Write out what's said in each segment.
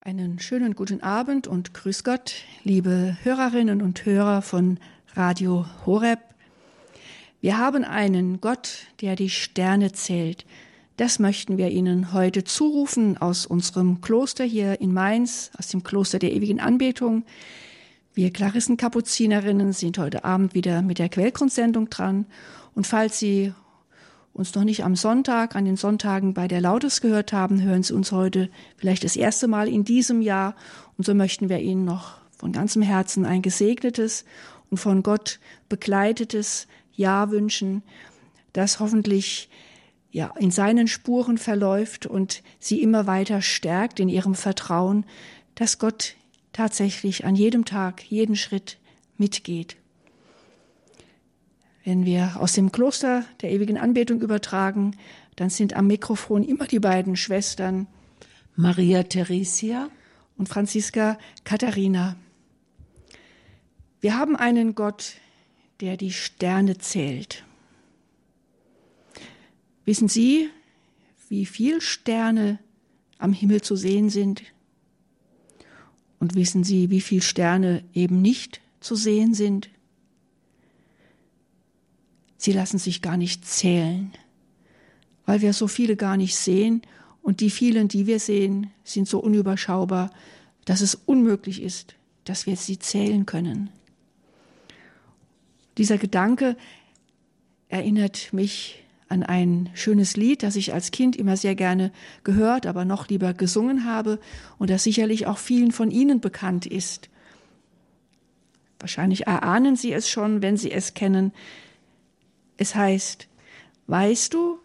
Einen schönen guten Abend und grüß Gott, liebe Hörerinnen und Hörer von Radio Horeb. Wir haben einen Gott, der die Sterne zählt. Das möchten wir Ihnen heute zurufen aus unserem Kloster hier in Mainz, aus dem Kloster der ewigen Anbetung. Wir Klarissenkapuzinerinnen sind heute Abend wieder mit der Quellgrundsendung dran. Und falls Sie uns noch nicht am Sonntag, an den Sonntagen bei der Lautes gehört haben, hören Sie uns heute vielleicht das erste Mal in diesem Jahr. Und so möchten wir Ihnen noch von ganzem Herzen ein gesegnetes und von Gott begleitetes Jahr wünschen, das hoffentlich ja, in seinen Spuren verläuft und sie immer weiter stärkt in ihrem Vertrauen, dass Gott tatsächlich an jedem Tag, jeden Schritt mitgeht. Wenn wir aus dem Kloster der ewigen Anbetung übertragen, dann sind am Mikrofon immer die beiden Schwestern Maria Theresia und Franziska Katharina. Wir haben einen Gott, der die Sterne zählt. Wissen Sie, wie viele Sterne am Himmel zu sehen sind? Und wissen Sie, wie viele Sterne eben nicht zu sehen sind? Sie lassen sich gar nicht zählen, weil wir so viele gar nicht sehen und die vielen, die wir sehen, sind so unüberschaubar, dass es unmöglich ist, dass wir sie zählen können. Dieser Gedanke erinnert mich an ein schönes Lied, das ich als Kind immer sehr gerne gehört, aber noch lieber gesungen habe und das sicherlich auch vielen von Ihnen bekannt ist. Wahrscheinlich erahnen Sie es schon, wenn Sie es kennen. Es heißt, weißt du,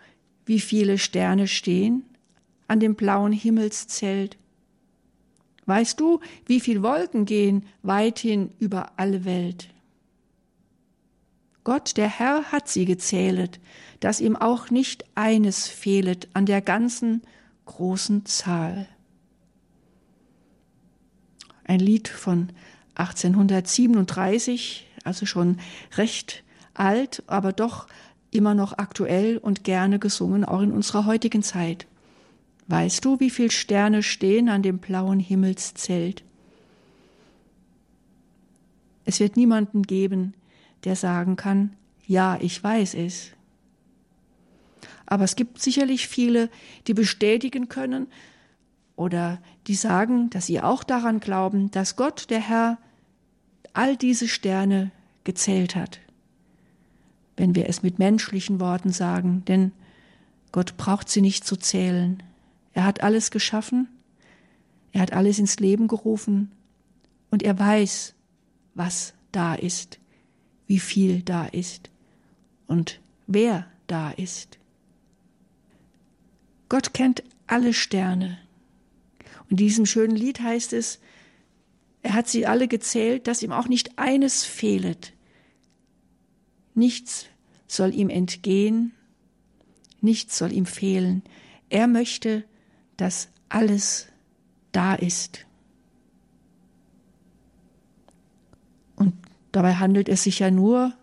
wie viele Sterne stehen an dem blauen Himmelszelt? Weißt du, wie viel Wolken gehen weithin über alle Welt? Gott, der Herr, hat sie gezählet, dass ihm auch nicht eines fehlet an der ganzen großen Zahl. Ein Lied von 1837, also schon recht alt, aber doch immer noch aktuell und gerne gesungen, auch in unserer heutigen Zeit. Weißt du, wie viele Sterne stehen an dem blauen Himmelszelt? Es wird niemanden geben, der sagen kann, ja, ich weiß es. Aber es gibt sicherlich viele, die bestätigen können oder die sagen, dass sie auch daran glauben, dass Gott, der Herr, all diese Sterne gezählt hat wenn wir es mit menschlichen Worten sagen, denn Gott braucht sie nicht zu zählen. Er hat alles geschaffen, er hat alles ins Leben gerufen und er weiß, was da ist, wie viel da ist und wer da ist. Gott kennt alle Sterne. In diesem schönen Lied heißt es, er hat sie alle gezählt, dass ihm auch nicht eines fehlet. Nichts soll ihm entgehen, nichts soll ihm fehlen. Er möchte, dass alles da ist. Und dabei handelt es sich ja nur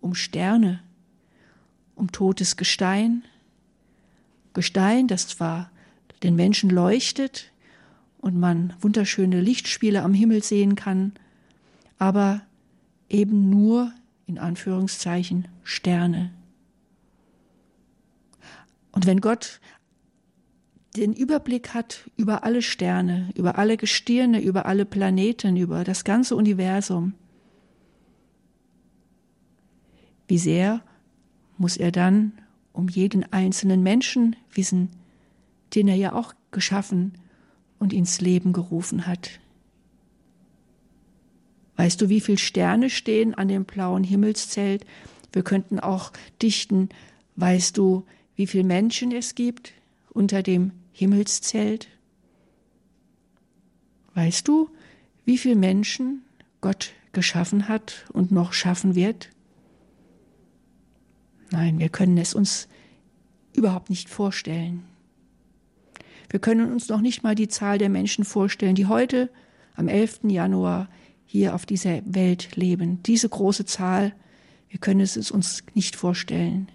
um Sterne, um totes Gestein. Gestein, das zwar den Menschen leuchtet und man wunderschöne Lichtspiele am Himmel sehen kann, aber eben nur in Anführungszeichen Sterne. Und wenn Gott den Überblick hat über alle Sterne, über alle Gestirne, über alle Planeten, über das ganze Universum, wie sehr muss er dann um jeden einzelnen Menschen wissen, den er ja auch geschaffen und ins Leben gerufen hat. Weißt du, wie viele Sterne stehen an dem blauen Himmelszelt? Wir könnten auch dichten, weißt du, wie viele Menschen es gibt unter dem Himmelszelt? Weißt du, wie viele Menschen Gott geschaffen hat und noch schaffen wird? Nein, wir können es uns überhaupt nicht vorstellen. Wir können uns noch nicht mal die Zahl der Menschen vorstellen, die heute am 11. Januar hier auf dieser Welt leben. Diese große Zahl, wir können es uns nicht vorstellen.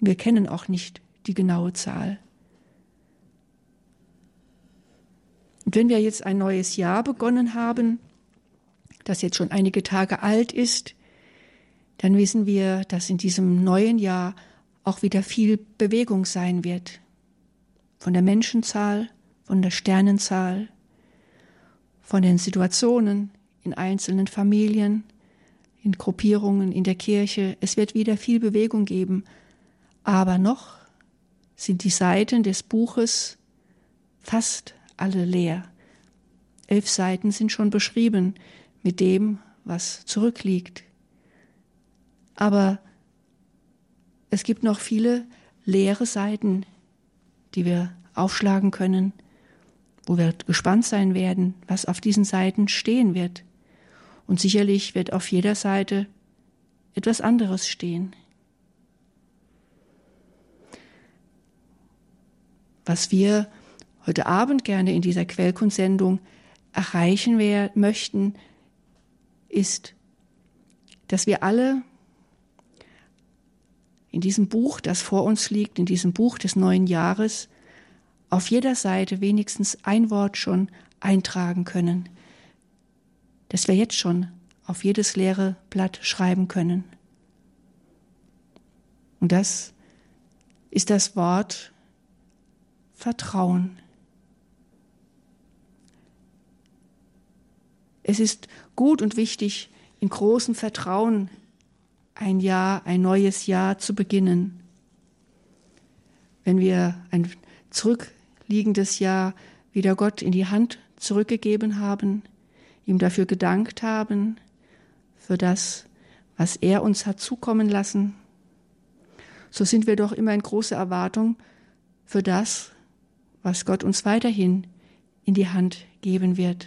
Wir kennen auch nicht die genaue Zahl. Und wenn wir jetzt ein neues Jahr begonnen haben, das jetzt schon einige Tage alt ist, dann wissen wir, dass in diesem neuen Jahr auch wieder viel Bewegung sein wird. Von der Menschenzahl, von der Sternenzahl, von den Situationen in einzelnen Familien, in Gruppierungen, in der Kirche. Es wird wieder viel Bewegung geben. Aber noch sind die Seiten des Buches fast alle leer. Elf Seiten sind schon beschrieben mit dem, was zurückliegt. Aber es gibt noch viele leere Seiten, die wir aufschlagen können, wo wir gespannt sein werden, was auf diesen Seiten stehen wird. Und sicherlich wird auf jeder Seite etwas anderes stehen. Was wir heute Abend gerne in dieser Quellkunstsendung erreichen wir, möchten, ist, dass wir alle in diesem Buch, das vor uns liegt, in diesem Buch des neuen Jahres, auf jeder Seite wenigstens ein Wort schon eintragen können, dass wir jetzt schon auf jedes leere Blatt schreiben können. Und das ist das Wort Vertrauen. Es ist gut und wichtig, in großem Vertrauen ein Jahr, ein neues Jahr zu beginnen. Wenn wir ein zurückliegendes Jahr wieder Gott in die Hand zurückgegeben haben, ihm dafür gedankt haben, für das, was er uns hat zukommen lassen, so sind wir doch immer in großer Erwartung für das, was Gott uns weiterhin in die Hand geben wird.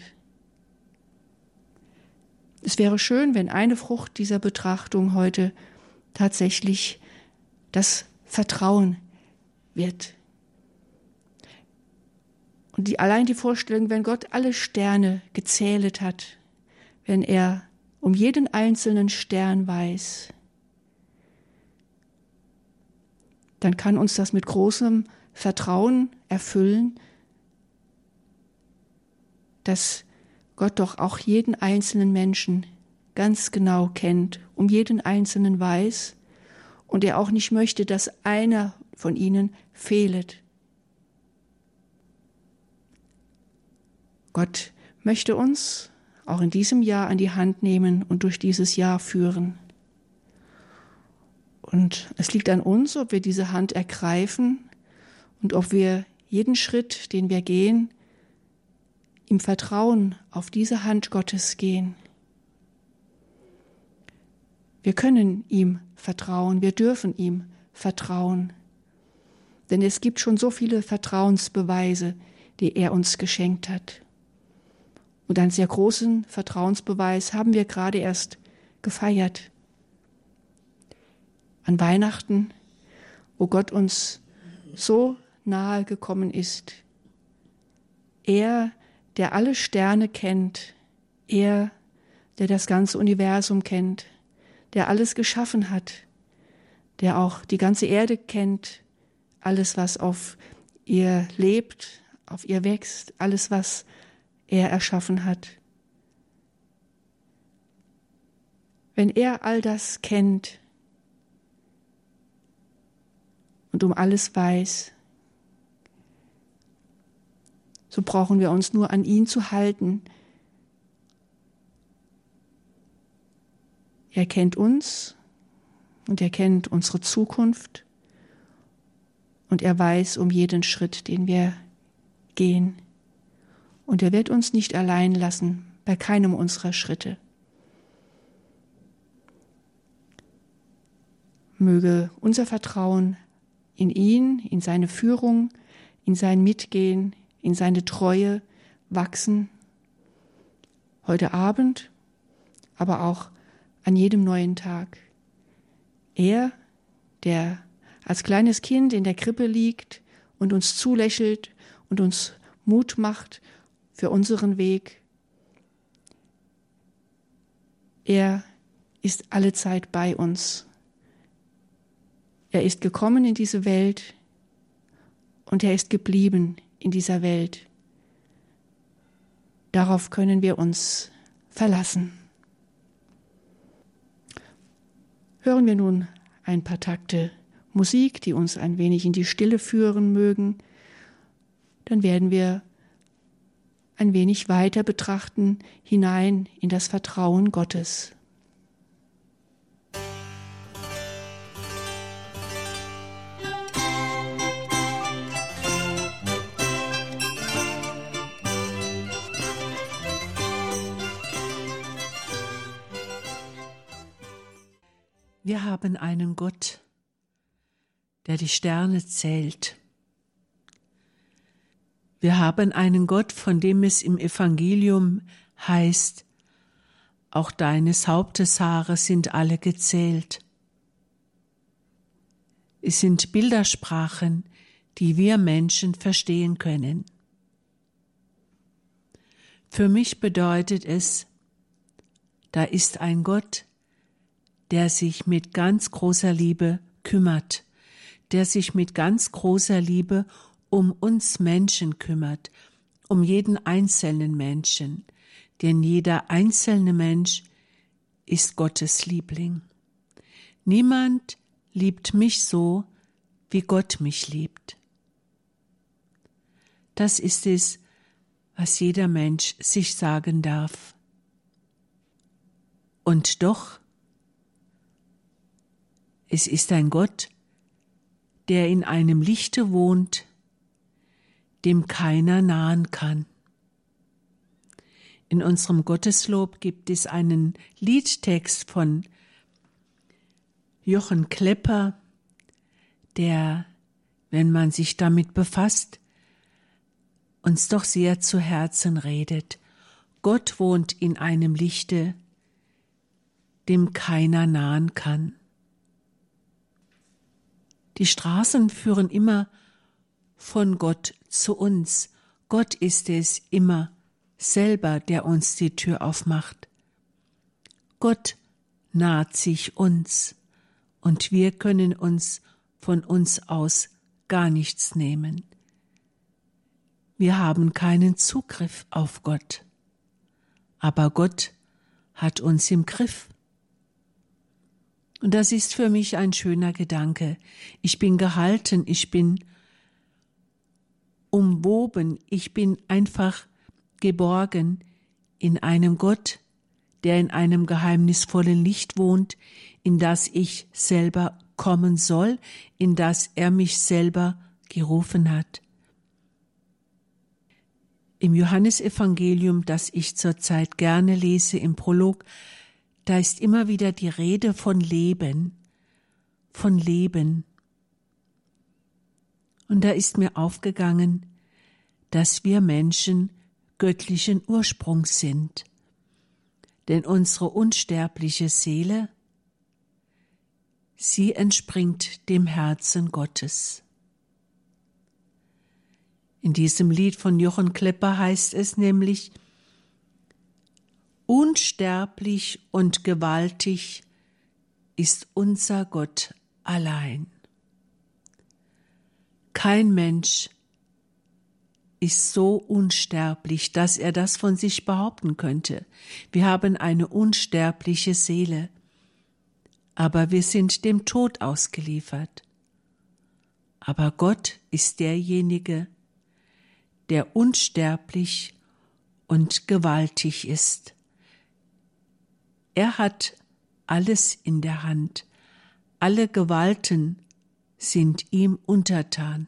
Es wäre schön, wenn eine Frucht dieser Betrachtung heute tatsächlich das Vertrauen wird. Und die, allein die Vorstellung, wenn Gott alle Sterne gezählt hat, wenn er um jeden einzelnen Stern weiß, dann kann uns das mit großem Vertrauen erfüllen, dass Gott doch auch jeden einzelnen Menschen ganz genau kennt, um jeden einzelnen weiß und er auch nicht möchte, dass einer von ihnen fehlet. Gott möchte uns auch in diesem Jahr an die Hand nehmen und durch dieses Jahr führen. Und es liegt an uns, ob wir diese Hand ergreifen und ob wir jeden Schritt, den wir gehen, im Vertrauen auf diese Hand Gottes gehen. Wir können ihm vertrauen, wir dürfen ihm vertrauen, denn es gibt schon so viele Vertrauensbeweise, die er uns geschenkt hat. Und einen sehr großen Vertrauensbeweis haben wir gerade erst gefeiert. An Weihnachten, wo Gott uns so nahe gekommen ist. Er, der alle Sterne kennt, er, der das ganze Universum kennt, der alles geschaffen hat, der auch die ganze Erde kennt, alles, was auf ihr lebt, auf ihr wächst, alles, was er erschaffen hat. Wenn er all das kennt und um alles weiß, so brauchen wir uns nur an ihn zu halten. Er kennt uns und er kennt unsere Zukunft und er weiß um jeden Schritt, den wir gehen. Und er wird uns nicht allein lassen bei keinem unserer Schritte. Möge unser Vertrauen in ihn, in seine Führung, in sein Mitgehen, in seine Treue wachsen, heute Abend, aber auch an jedem neuen Tag. Er, der als kleines Kind in der Krippe liegt und uns zulächelt und uns Mut macht für unseren Weg, er ist alle Zeit bei uns. Er ist gekommen in diese Welt und er ist geblieben in dieser Welt. Darauf können wir uns verlassen. Hören wir nun ein paar Takte Musik, die uns ein wenig in die Stille führen mögen, dann werden wir ein wenig weiter betrachten hinein in das Vertrauen Gottes. Wir haben einen Gott, der die Sterne zählt. Wir haben einen Gott, von dem es im Evangelium heißt, auch deines Hauptes Haare sind alle gezählt. Es sind Bildersprachen, die wir Menschen verstehen können. Für mich bedeutet es, da ist ein Gott, der sich mit ganz großer Liebe kümmert, der sich mit ganz großer Liebe um uns Menschen kümmert, um jeden einzelnen Menschen, denn jeder einzelne Mensch ist Gottes Liebling. Niemand liebt mich so, wie Gott mich liebt. Das ist es, was jeder Mensch sich sagen darf. Und doch es ist ein Gott, der in einem Lichte wohnt, dem keiner nahen kann. In unserem Gotteslob gibt es einen Liedtext von Jochen Klepper, der, wenn man sich damit befasst, uns doch sehr zu Herzen redet. Gott wohnt in einem Lichte, dem keiner nahen kann. Die Straßen führen immer von Gott zu uns. Gott ist es immer selber, der uns die Tür aufmacht. Gott naht sich uns und wir können uns von uns aus gar nichts nehmen. Wir haben keinen Zugriff auf Gott, aber Gott hat uns im Griff. Und das ist für mich ein schöner Gedanke. Ich bin gehalten, ich bin umwoben, ich bin einfach geborgen in einem Gott, der in einem geheimnisvollen Licht wohnt, in das ich selber kommen soll, in das er mich selber gerufen hat. Im Johannesevangelium, das ich zurzeit gerne lese, im Prolog, da ist immer wieder die Rede von Leben, von Leben. Und da ist mir aufgegangen, dass wir Menschen göttlichen Ursprungs sind, denn unsere unsterbliche Seele, sie entspringt dem Herzen Gottes. In diesem Lied von Jochen Klepper heißt es nämlich, Unsterblich und gewaltig ist unser Gott allein. Kein Mensch ist so unsterblich, dass er das von sich behaupten könnte. Wir haben eine unsterbliche Seele, aber wir sind dem Tod ausgeliefert. Aber Gott ist derjenige, der unsterblich und gewaltig ist. Er hat alles in der Hand. Alle Gewalten sind ihm untertan.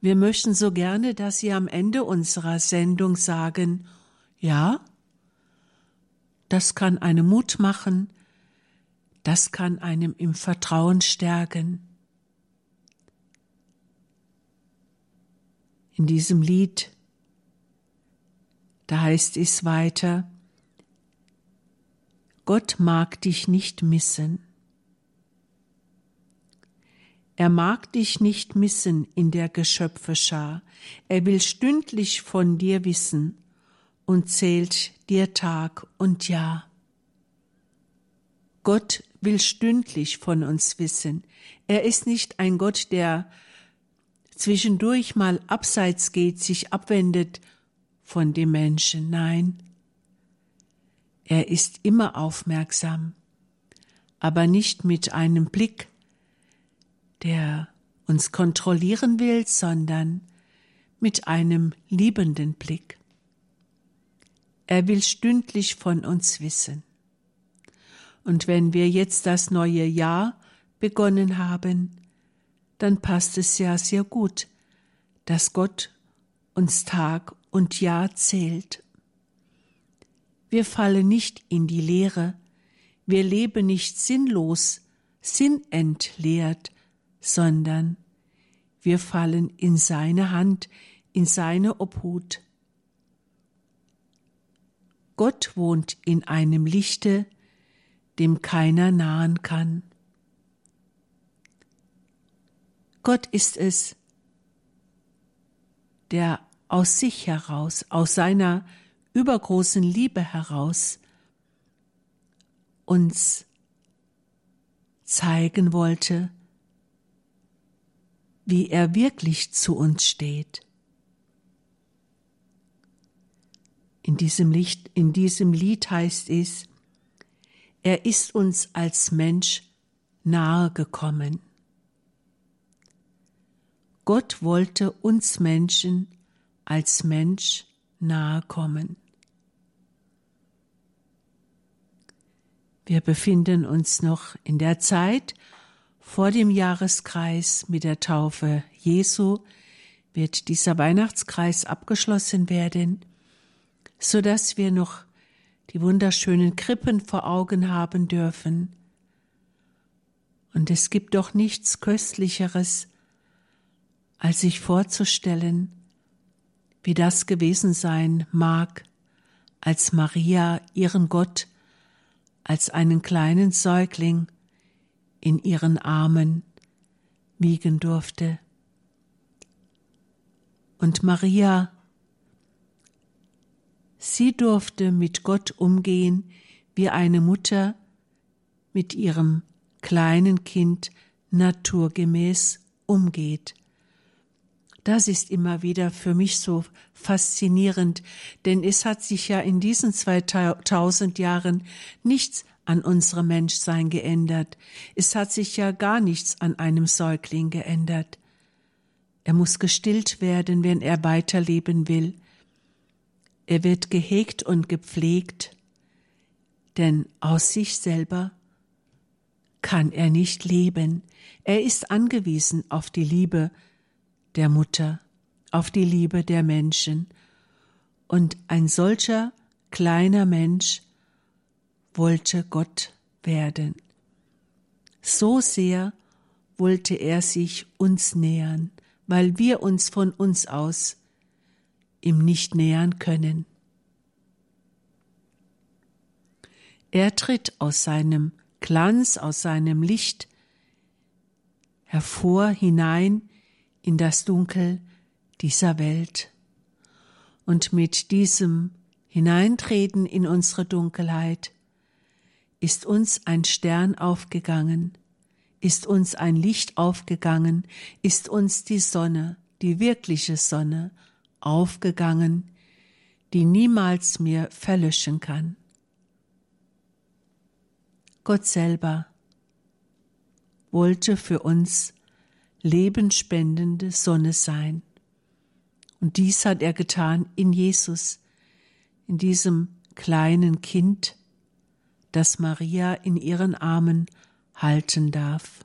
Wir möchten so gerne, dass Sie am Ende unserer Sendung sagen, ja, das kann einem Mut machen, das kann einem im Vertrauen stärken. In diesem Lied da heißt es weiter, Gott mag dich nicht missen. Er mag dich nicht missen in der Geschöpfeschar. Er will stündlich von dir wissen und zählt dir Tag und Jahr. Gott will stündlich von uns wissen. Er ist nicht ein Gott, der zwischendurch mal abseits geht, sich abwendet von dem Menschen. Nein, er ist immer aufmerksam, aber nicht mit einem Blick, der uns kontrollieren will, sondern mit einem liebenden Blick. Er will stündlich von uns wissen. Und wenn wir jetzt das neue Jahr begonnen haben, dann passt es ja sehr gut, dass Gott uns Tag und Jahr zählt. Wir fallen nicht in die Leere, wir leben nicht sinnlos, sinnentleert, sondern wir fallen in seine Hand, in seine Obhut. Gott wohnt in einem Lichte, dem keiner nahen kann. Gott ist es, der aus sich heraus, aus seiner übergroßen Liebe heraus uns zeigen wollte, wie er wirklich zu uns steht. In diesem, Licht, in diesem Lied heißt es, er ist uns als Mensch nahe gekommen. Gott wollte uns Menschen als Mensch nahe kommen. Wir befinden uns noch in der Zeit vor dem Jahreskreis mit der Taufe Jesu wird dieser Weihnachtskreis abgeschlossen werden, so dass wir noch die wunderschönen Krippen vor Augen haben dürfen. Und es gibt doch nichts Köstlicheres, als sich vorzustellen, wie das gewesen sein mag, als Maria ihren Gott als einen kleinen Säugling in ihren Armen wiegen durfte. Und Maria, sie durfte mit Gott umgehen, wie eine Mutter mit ihrem kleinen Kind naturgemäß umgeht. Das ist immer wieder für mich so faszinierend, denn es hat sich ja in diesen 2000 Jahren nichts an unserem Menschsein geändert. Es hat sich ja gar nichts an einem Säugling geändert. Er muss gestillt werden, wenn er weiterleben will. Er wird gehegt und gepflegt, denn aus sich selber kann er nicht leben. Er ist angewiesen auf die Liebe der Mutter, auf die Liebe der Menschen. Und ein solcher kleiner Mensch wollte Gott werden. So sehr wollte er sich uns nähern, weil wir uns von uns aus ihm nicht nähern können. Er tritt aus seinem Glanz, aus seinem Licht hervor hinein in das Dunkel dieser Welt. Und mit diesem Hineintreten in unsere Dunkelheit ist uns ein Stern aufgegangen, ist uns ein Licht aufgegangen, ist uns die Sonne, die wirkliche Sonne, aufgegangen, die niemals mehr verlöschen kann. Gott selber wollte für uns lebenspendende Sonne sein. Und dies hat er getan in Jesus, in diesem kleinen Kind, das Maria in ihren Armen halten darf.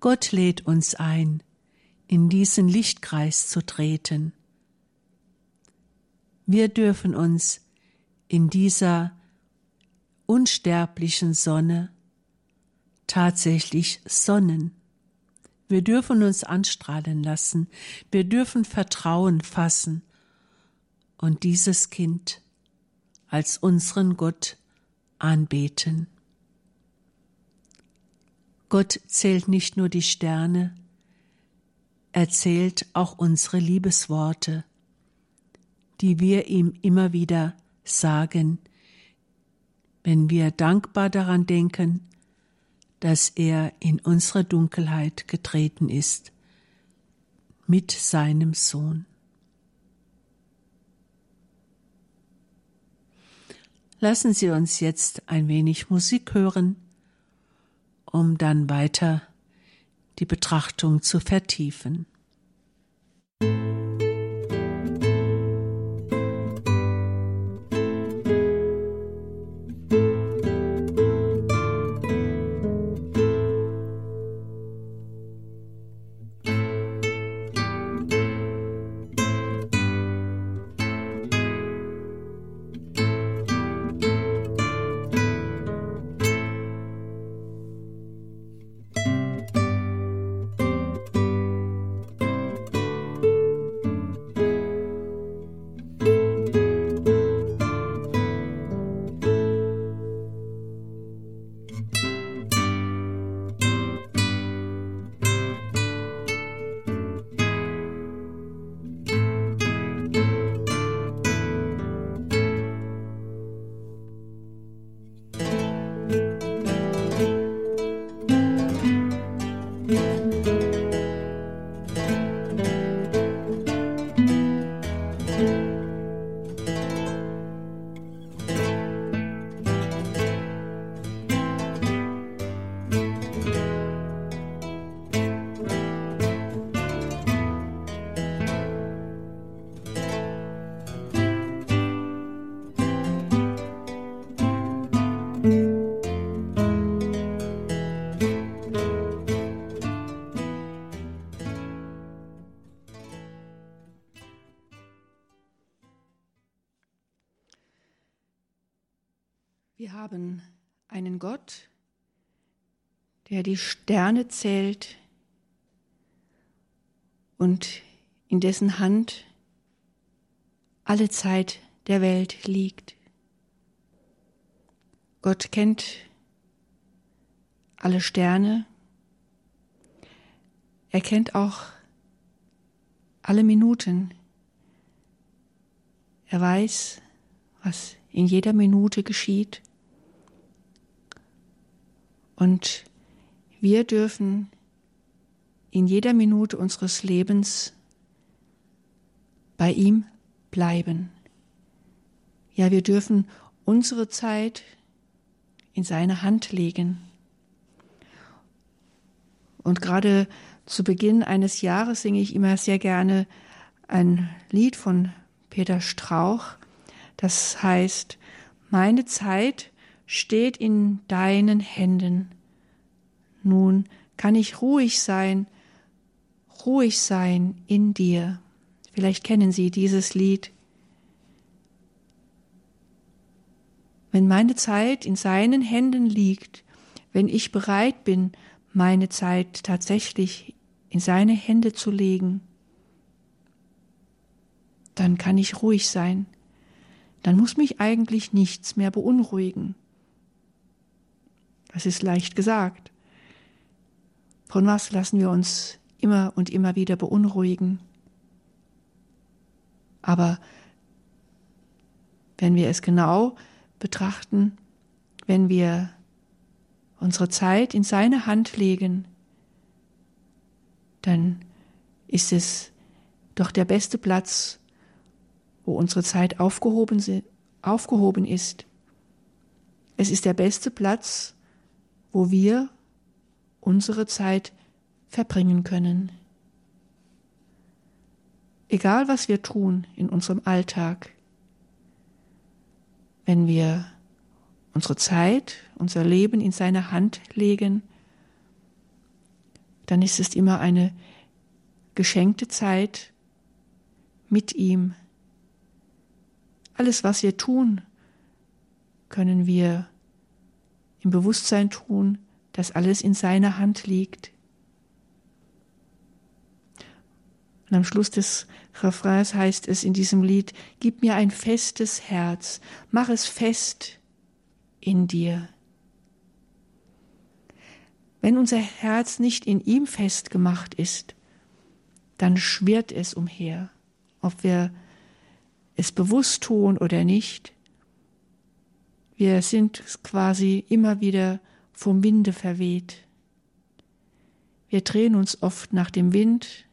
Gott lädt uns ein, in diesen Lichtkreis zu treten. Wir dürfen uns in dieser unsterblichen Sonne tatsächlich sonnen. Wir dürfen uns anstrahlen lassen, wir dürfen Vertrauen fassen und dieses Kind als unseren Gott anbeten. Gott zählt nicht nur die Sterne, er zählt auch unsere Liebesworte, die wir ihm immer wieder sagen, wenn wir dankbar daran denken, dass er in unsere Dunkelheit getreten ist mit seinem Sohn. Lassen Sie uns jetzt ein wenig Musik hören, um dann weiter die Betrachtung zu vertiefen. Wir haben einen Gott, der die Sterne zählt und in dessen Hand alle Zeit der Welt liegt. Gott kennt alle Sterne. Er kennt auch alle Minuten. Er weiß, was in jeder Minute geschieht. Und wir dürfen in jeder Minute unseres Lebens bei ihm bleiben. Ja, wir dürfen unsere Zeit in seine Hand legen. Und gerade zu Beginn eines Jahres singe ich immer sehr gerne ein Lied von Peter Strauch, das heißt, meine Zeit steht in deinen Händen. Nun kann ich ruhig sein, ruhig sein in dir. Vielleicht kennen Sie dieses Lied. Wenn meine Zeit in seinen Händen liegt, wenn ich bereit bin, meine Zeit tatsächlich in seine Hände zu legen, dann kann ich ruhig sein. Dann muss mich eigentlich nichts mehr beunruhigen. Das ist leicht gesagt. Von was lassen wir uns immer und immer wieder beunruhigen? Aber wenn wir es genau betrachten, wenn wir unsere Zeit in seine Hand legen, dann ist es doch der beste Platz, wo unsere Zeit aufgehoben, aufgehoben ist. Es ist der beste Platz, wo wir unsere Zeit verbringen können. Egal was wir tun in unserem Alltag, wenn wir unsere Zeit, unser Leben in seine Hand legen, dann ist es immer eine geschenkte Zeit mit ihm. Alles, was wir tun, können wir im Bewusstsein tun, dass alles in seiner Hand liegt. Und am Schluss des Refrains heißt es in diesem Lied, Gib mir ein festes Herz, mach es fest in dir. Wenn unser Herz nicht in ihm festgemacht ist, dann schwirrt es umher, ob wir es bewusst tun oder nicht. Wir sind quasi immer wieder vom Winde verweht. Wir drehen uns oft nach dem Wind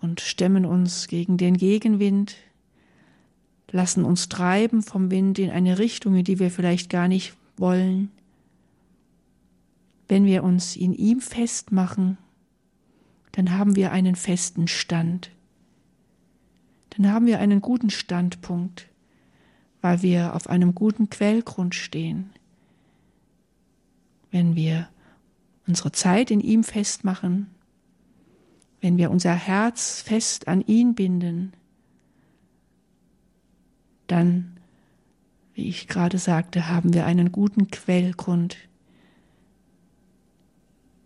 und stemmen uns gegen den Gegenwind, lassen uns treiben vom Wind in eine Richtung, in die wir vielleicht gar nicht wollen. Wenn wir uns in ihm festmachen, dann haben wir einen festen Stand. Dann haben wir einen guten Standpunkt, weil wir auf einem guten Quellgrund stehen. Wenn wir unsere Zeit in ihm festmachen, wenn wir unser Herz fest an ihn binden, dann, wie ich gerade sagte, haben wir einen guten Quellgrund.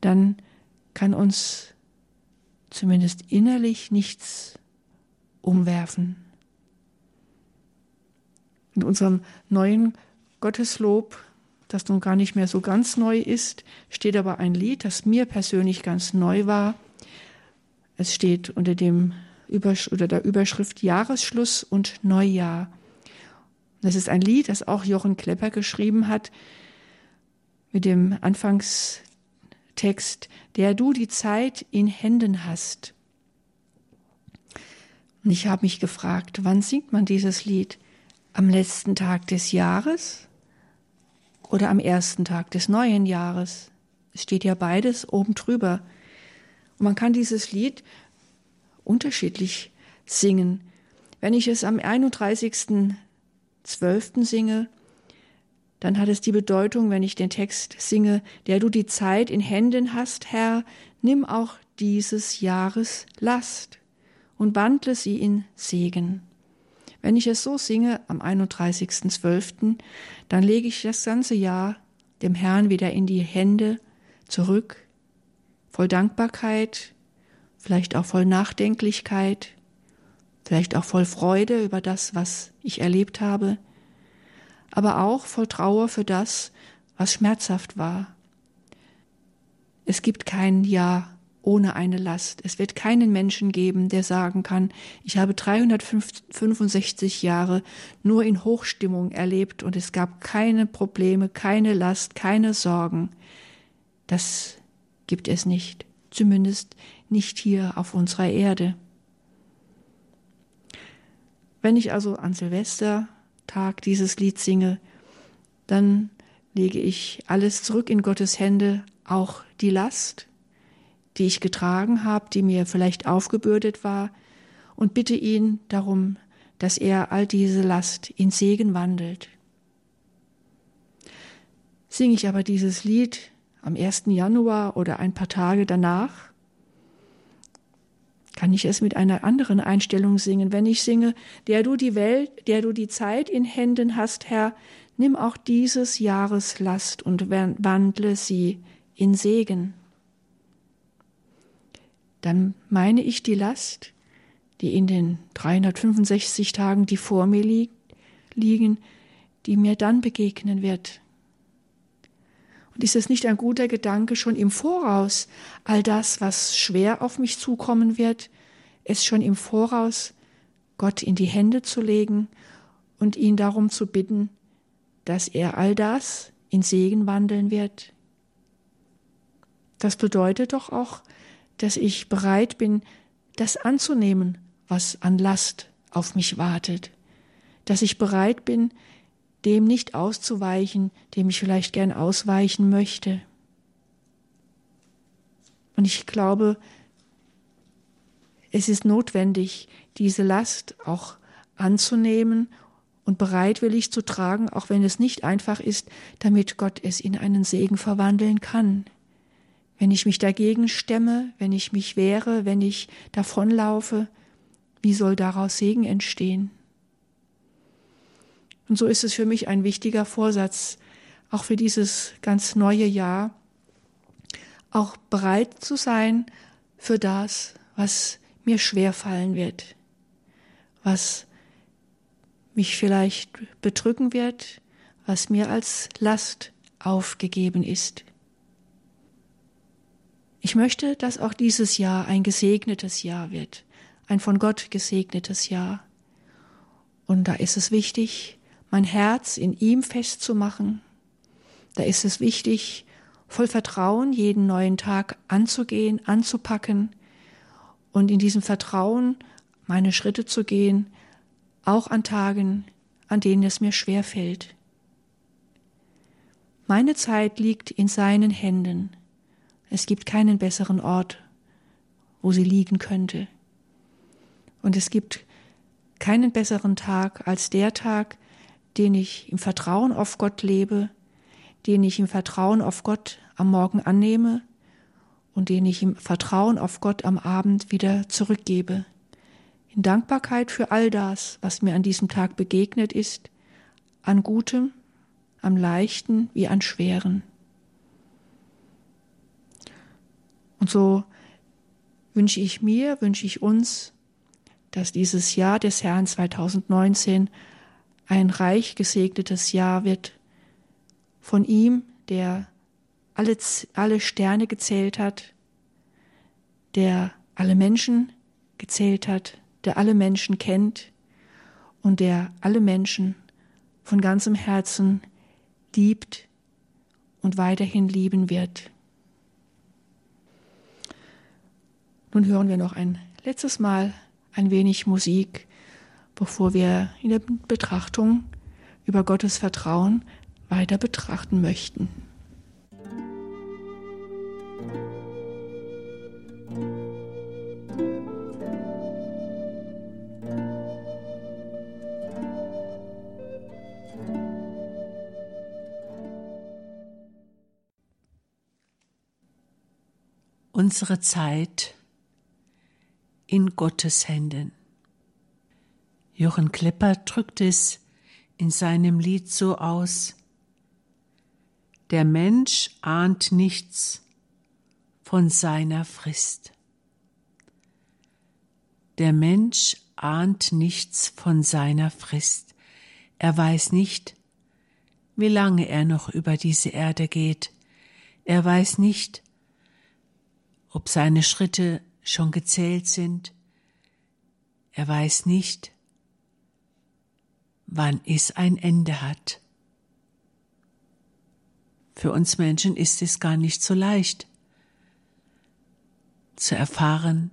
Dann kann uns zumindest innerlich nichts umwerfen. In unserem neuen Gotteslob, das nun gar nicht mehr so ganz neu ist, steht aber ein Lied, das mir persönlich ganz neu war. Es steht unter dem Übersch oder der Überschrift Jahresschluss und Neujahr. Das ist ein Lied, das auch Jochen Klepper geschrieben hat, mit dem Anfangstext, der du die Zeit in Händen hast. Und ich habe mich gefragt, wann singt man dieses Lied? Am letzten Tag des Jahres oder am ersten Tag des neuen Jahres? Es steht ja beides oben drüber. Und man kann dieses Lied unterschiedlich singen. Wenn ich es am 31.12. singe, dann hat es die Bedeutung, wenn ich den Text singe, der du die Zeit in Händen hast, Herr, nimm auch dieses Jahres Last und wandle sie in Segen. Wenn ich es so singe am 31.12., dann lege ich das ganze Jahr dem Herrn wieder in die Hände zurück, voll Dankbarkeit, vielleicht auch voll Nachdenklichkeit, vielleicht auch voll Freude über das, was ich erlebt habe, aber auch voll Trauer für das, was schmerzhaft war. Es gibt kein Ja ohne eine Last. Es wird keinen Menschen geben, der sagen kann, ich habe 365 Jahre nur in Hochstimmung erlebt und es gab keine Probleme, keine Last, keine Sorgen. Das gibt es nicht, zumindest nicht hier auf unserer Erde. Wenn ich also an Silvestertag dieses Lied singe, dann lege ich alles zurück in Gottes Hände, auch die Last, die ich getragen habe, die mir vielleicht aufgebürdet war, und bitte ihn darum, dass er all diese Last in Segen wandelt. Singe ich aber dieses Lied am 1. Januar oder ein paar Tage danach, kann ich es mit einer anderen Einstellung singen. Wenn ich singe, der du die Welt, der du die Zeit in Händen hast, Herr, nimm auch dieses Jahres Last und wandle sie in Segen dann meine ich die Last, die in den 365 Tagen, die vor mir li liegen, die mir dann begegnen wird. Und ist es nicht ein guter Gedanke, schon im Voraus all das, was schwer auf mich zukommen wird, es schon im Voraus Gott in die Hände zu legen und ihn darum zu bitten, dass er all das in Segen wandeln wird? Das bedeutet doch auch, dass ich bereit bin, das anzunehmen, was an Last auf mich wartet, dass ich bereit bin, dem nicht auszuweichen, dem ich vielleicht gern ausweichen möchte. Und ich glaube, es ist notwendig, diese Last auch anzunehmen und bereitwillig zu tragen, auch wenn es nicht einfach ist, damit Gott es in einen Segen verwandeln kann. Wenn ich mich dagegen stemme, wenn ich mich wehre, wenn ich davonlaufe, wie soll daraus Segen entstehen? Und so ist es für mich ein wichtiger Vorsatz, auch für dieses ganz neue Jahr, auch bereit zu sein für das, was mir schwer fallen wird, was mich vielleicht bedrücken wird, was mir als Last aufgegeben ist. Ich möchte, dass auch dieses Jahr ein gesegnetes Jahr wird, ein von Gott gesegnetes Jahr. Und da ist es wichtig, mein Herz in ihm festzumachen, Da ist es wichtig, voll Vertrauen jeden neuen Tag anzugehen, anzupacken und in diesem Vertrauen meine Schritte zu gehen, auch an Tagen, an denen es mir schwer fällt. Meine Zeit liegt in seinen Händen. Es gibt keinen besseren Ort, wo sie liegen könnte. Und es gibt keinen besseren Tag als der Tag, den ich im Vertrauen auf Gott lebe, den ich im Vertrauen auf Gott am Morgen annehme und den ich im Vertrauen auf Gott am Abend wieder zurückgebe. In Dankbarkeit für all das, was mir an diesem Tag begegnet ist, an Gutem, am Leichten wie an Schweren. Und so wünsche ich mir, wünsche ich uns, dass dieses Jahr des Herrn 2019 ein reich gesegnetes Jahr wird von ihm, der alle, alle Sterne gezählt hat, der alle Menschen gezählt hat, der alle Menschen kennt und der alle Menschen von ganzem Herzen liebt und weiterhin lieben wird. Nun hören wir noch ein letztes Mal ein wenig Musik, bevor wir in der Betrachtung über Gottes Vertrauen weiter betrachten möchten. Unsere Zeit in Gottes Händen. Jochen Klepper drückt es in seinem Lied so aus. Der Mensch ahnt nichts von seiner Frist. Der Mensch ahnt nichts von seiner Frist. Er weiß nicht, wie lange er noch über diese Erde geht. Er weiß nicht, ob seine Schritte schon gezählt sind. Er weiß nicht, wann es ein Ende hat. Für uns Menschen ist es gar nicht so leicht zu erfahren,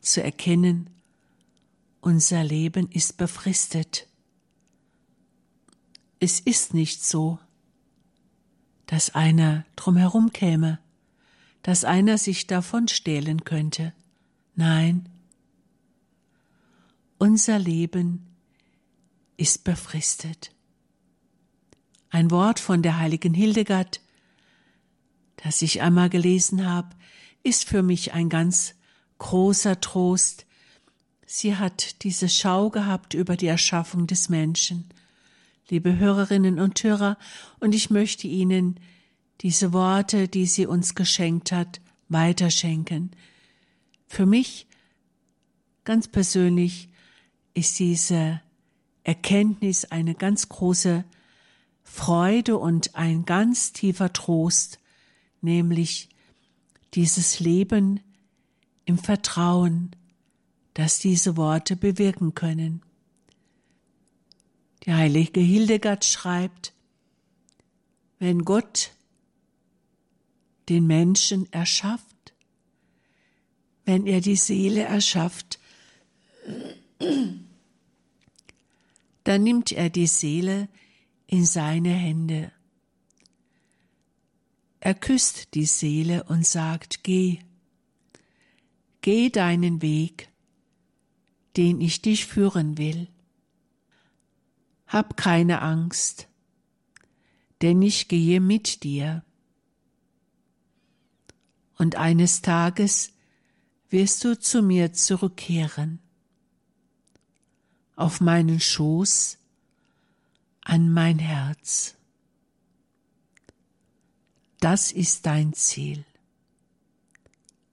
zu erkennen, unser Leben ist befristet. Es ist nicht so, dass einer drumherum käme, dass einer sich davon stehlen könnte. Nein, unser Leben ist befristet. Ein Wort von der heiligen Hildegard, das ich einmal gelesen habe, ist für mich ein ganz großer Trost. Sie hat diese Schau gehabt über die Erschaffung des Menschen. Liebe Hörerinnen und Hörer, und ich möchte Ihnen diese Worte, die sie uns geschenkt hat, weiterschenken. Für mich ganz persönlich ist diese Erkenntnis eine ganz große Freude und ein ganz tiefer Trost, nämlich dieses Leben im Vertrauen, dass diese Worte bewirken können. Die heilige Hildegard schreibt, wenn Gott den Menschen erschafft, wenn er die Seele erschafft, dann nimmt er die Seele in seine Hände. Er küsst die Seele und sagt, geh, geh deinen Weg, den ich dich führen will. Hab keine Angst, denn ich gehe mit dir. Und eines Tages wirst du zu mir zurückkehren, auf meinen Schoß, an mein Herz. Das ist dein Ziel,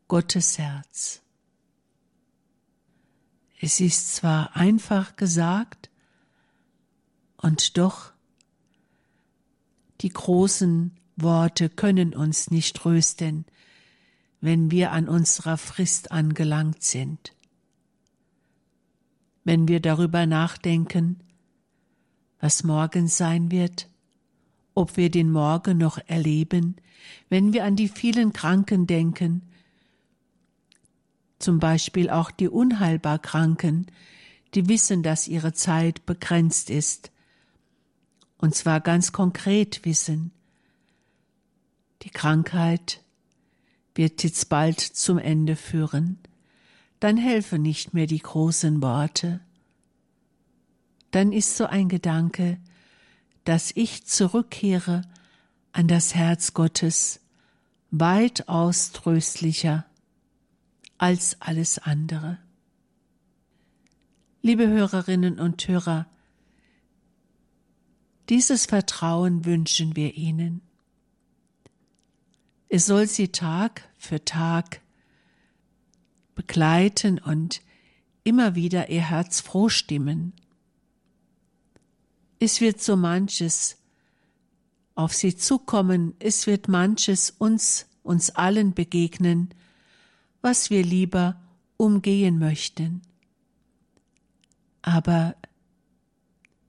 Gottes Herz. Es ist zwar einfach gesagt, und doch die großen Worte können uns nicht trösten, wenn wir an unserer Frist angelangt sind. Wenn wir darüber nachdenken, was morgen sein wird ob wir den Morgen noch erleben, wenn wir an die vielen Kranken denken, zum Beispiel auch die unheilbar Kranken, die wissen, dass ihre Zeit begrenzt ist, und zwar ganz konkret wissen, die Krankheit wird bald zum Ende führen, dann helfen nicht mehr die großen Worte. Dann ist so ein Gedanke, dass ich zurückkehre an das Herz Gottes, weitaus tröstlicher als alles andere. Liebe Hörerinnen und Hörer, dieses Vertrauen wünschen wir Ihnen. Es soll Sie Tag für Tag begleiten und immer wieder Ihr Herz froh stimmen. Es wird so manches auf Sie zukommen, es wird manches uns, uns allen begegnen, was wir lieber umgehen möchten. Aber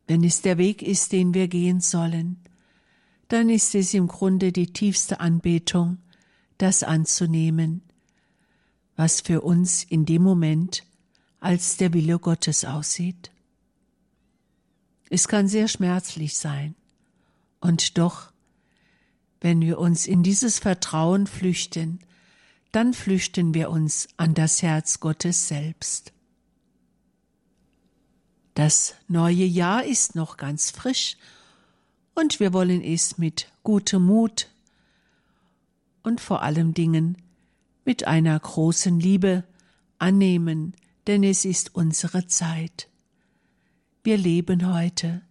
wenn es der Weg ist, den wir gehen sollen, dann ist es im Grunde die tiefste Anbetung, das anzunehmen, was für uns in dem Moment als der Wille Gottes aussieht. Es kann sehr schmerzlich sein, und doch, wenn wir uns in dieses Vertrauen flüchten, dann flüchten wir uns an das Herz Gottes selbst. Das neue Jahr ist noch ganz frisch und wir wollen es mit gutem Mut und vor allem Dingen mit einer großen Liebe annehmen, denn es ist unsere Zeit. Wir leben heute,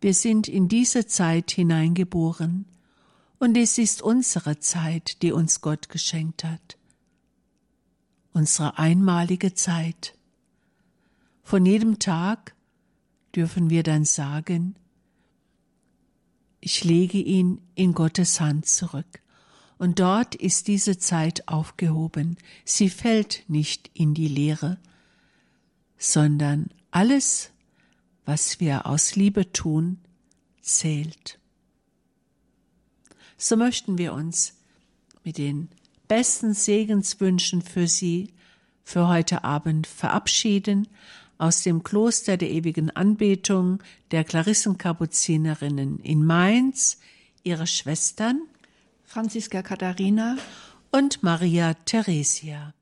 wir sind in diese Zeit hineingeboren, und es ist unsere Zeit, die uns Gott geschenkt hat. Unsere einmalige Zeit. Von jedem Tag dürfen wir dann sagen, ich lege ihn in Gottes Hand zurück. Und dort ist diese Zeit aufgehoben. Sie fällt nicht in die Leere, sondern alles, was wir aus Liebe tun, zählt. So möchten wir uns mit den besten Segenswünschen für Sie für heute Abend verabschieden aus dem Kloster der ewigen Anbetung der Klarissenkapuzinerinnen in Mainz, ihre Schwestern Franziska Katharina und Maria Theresia.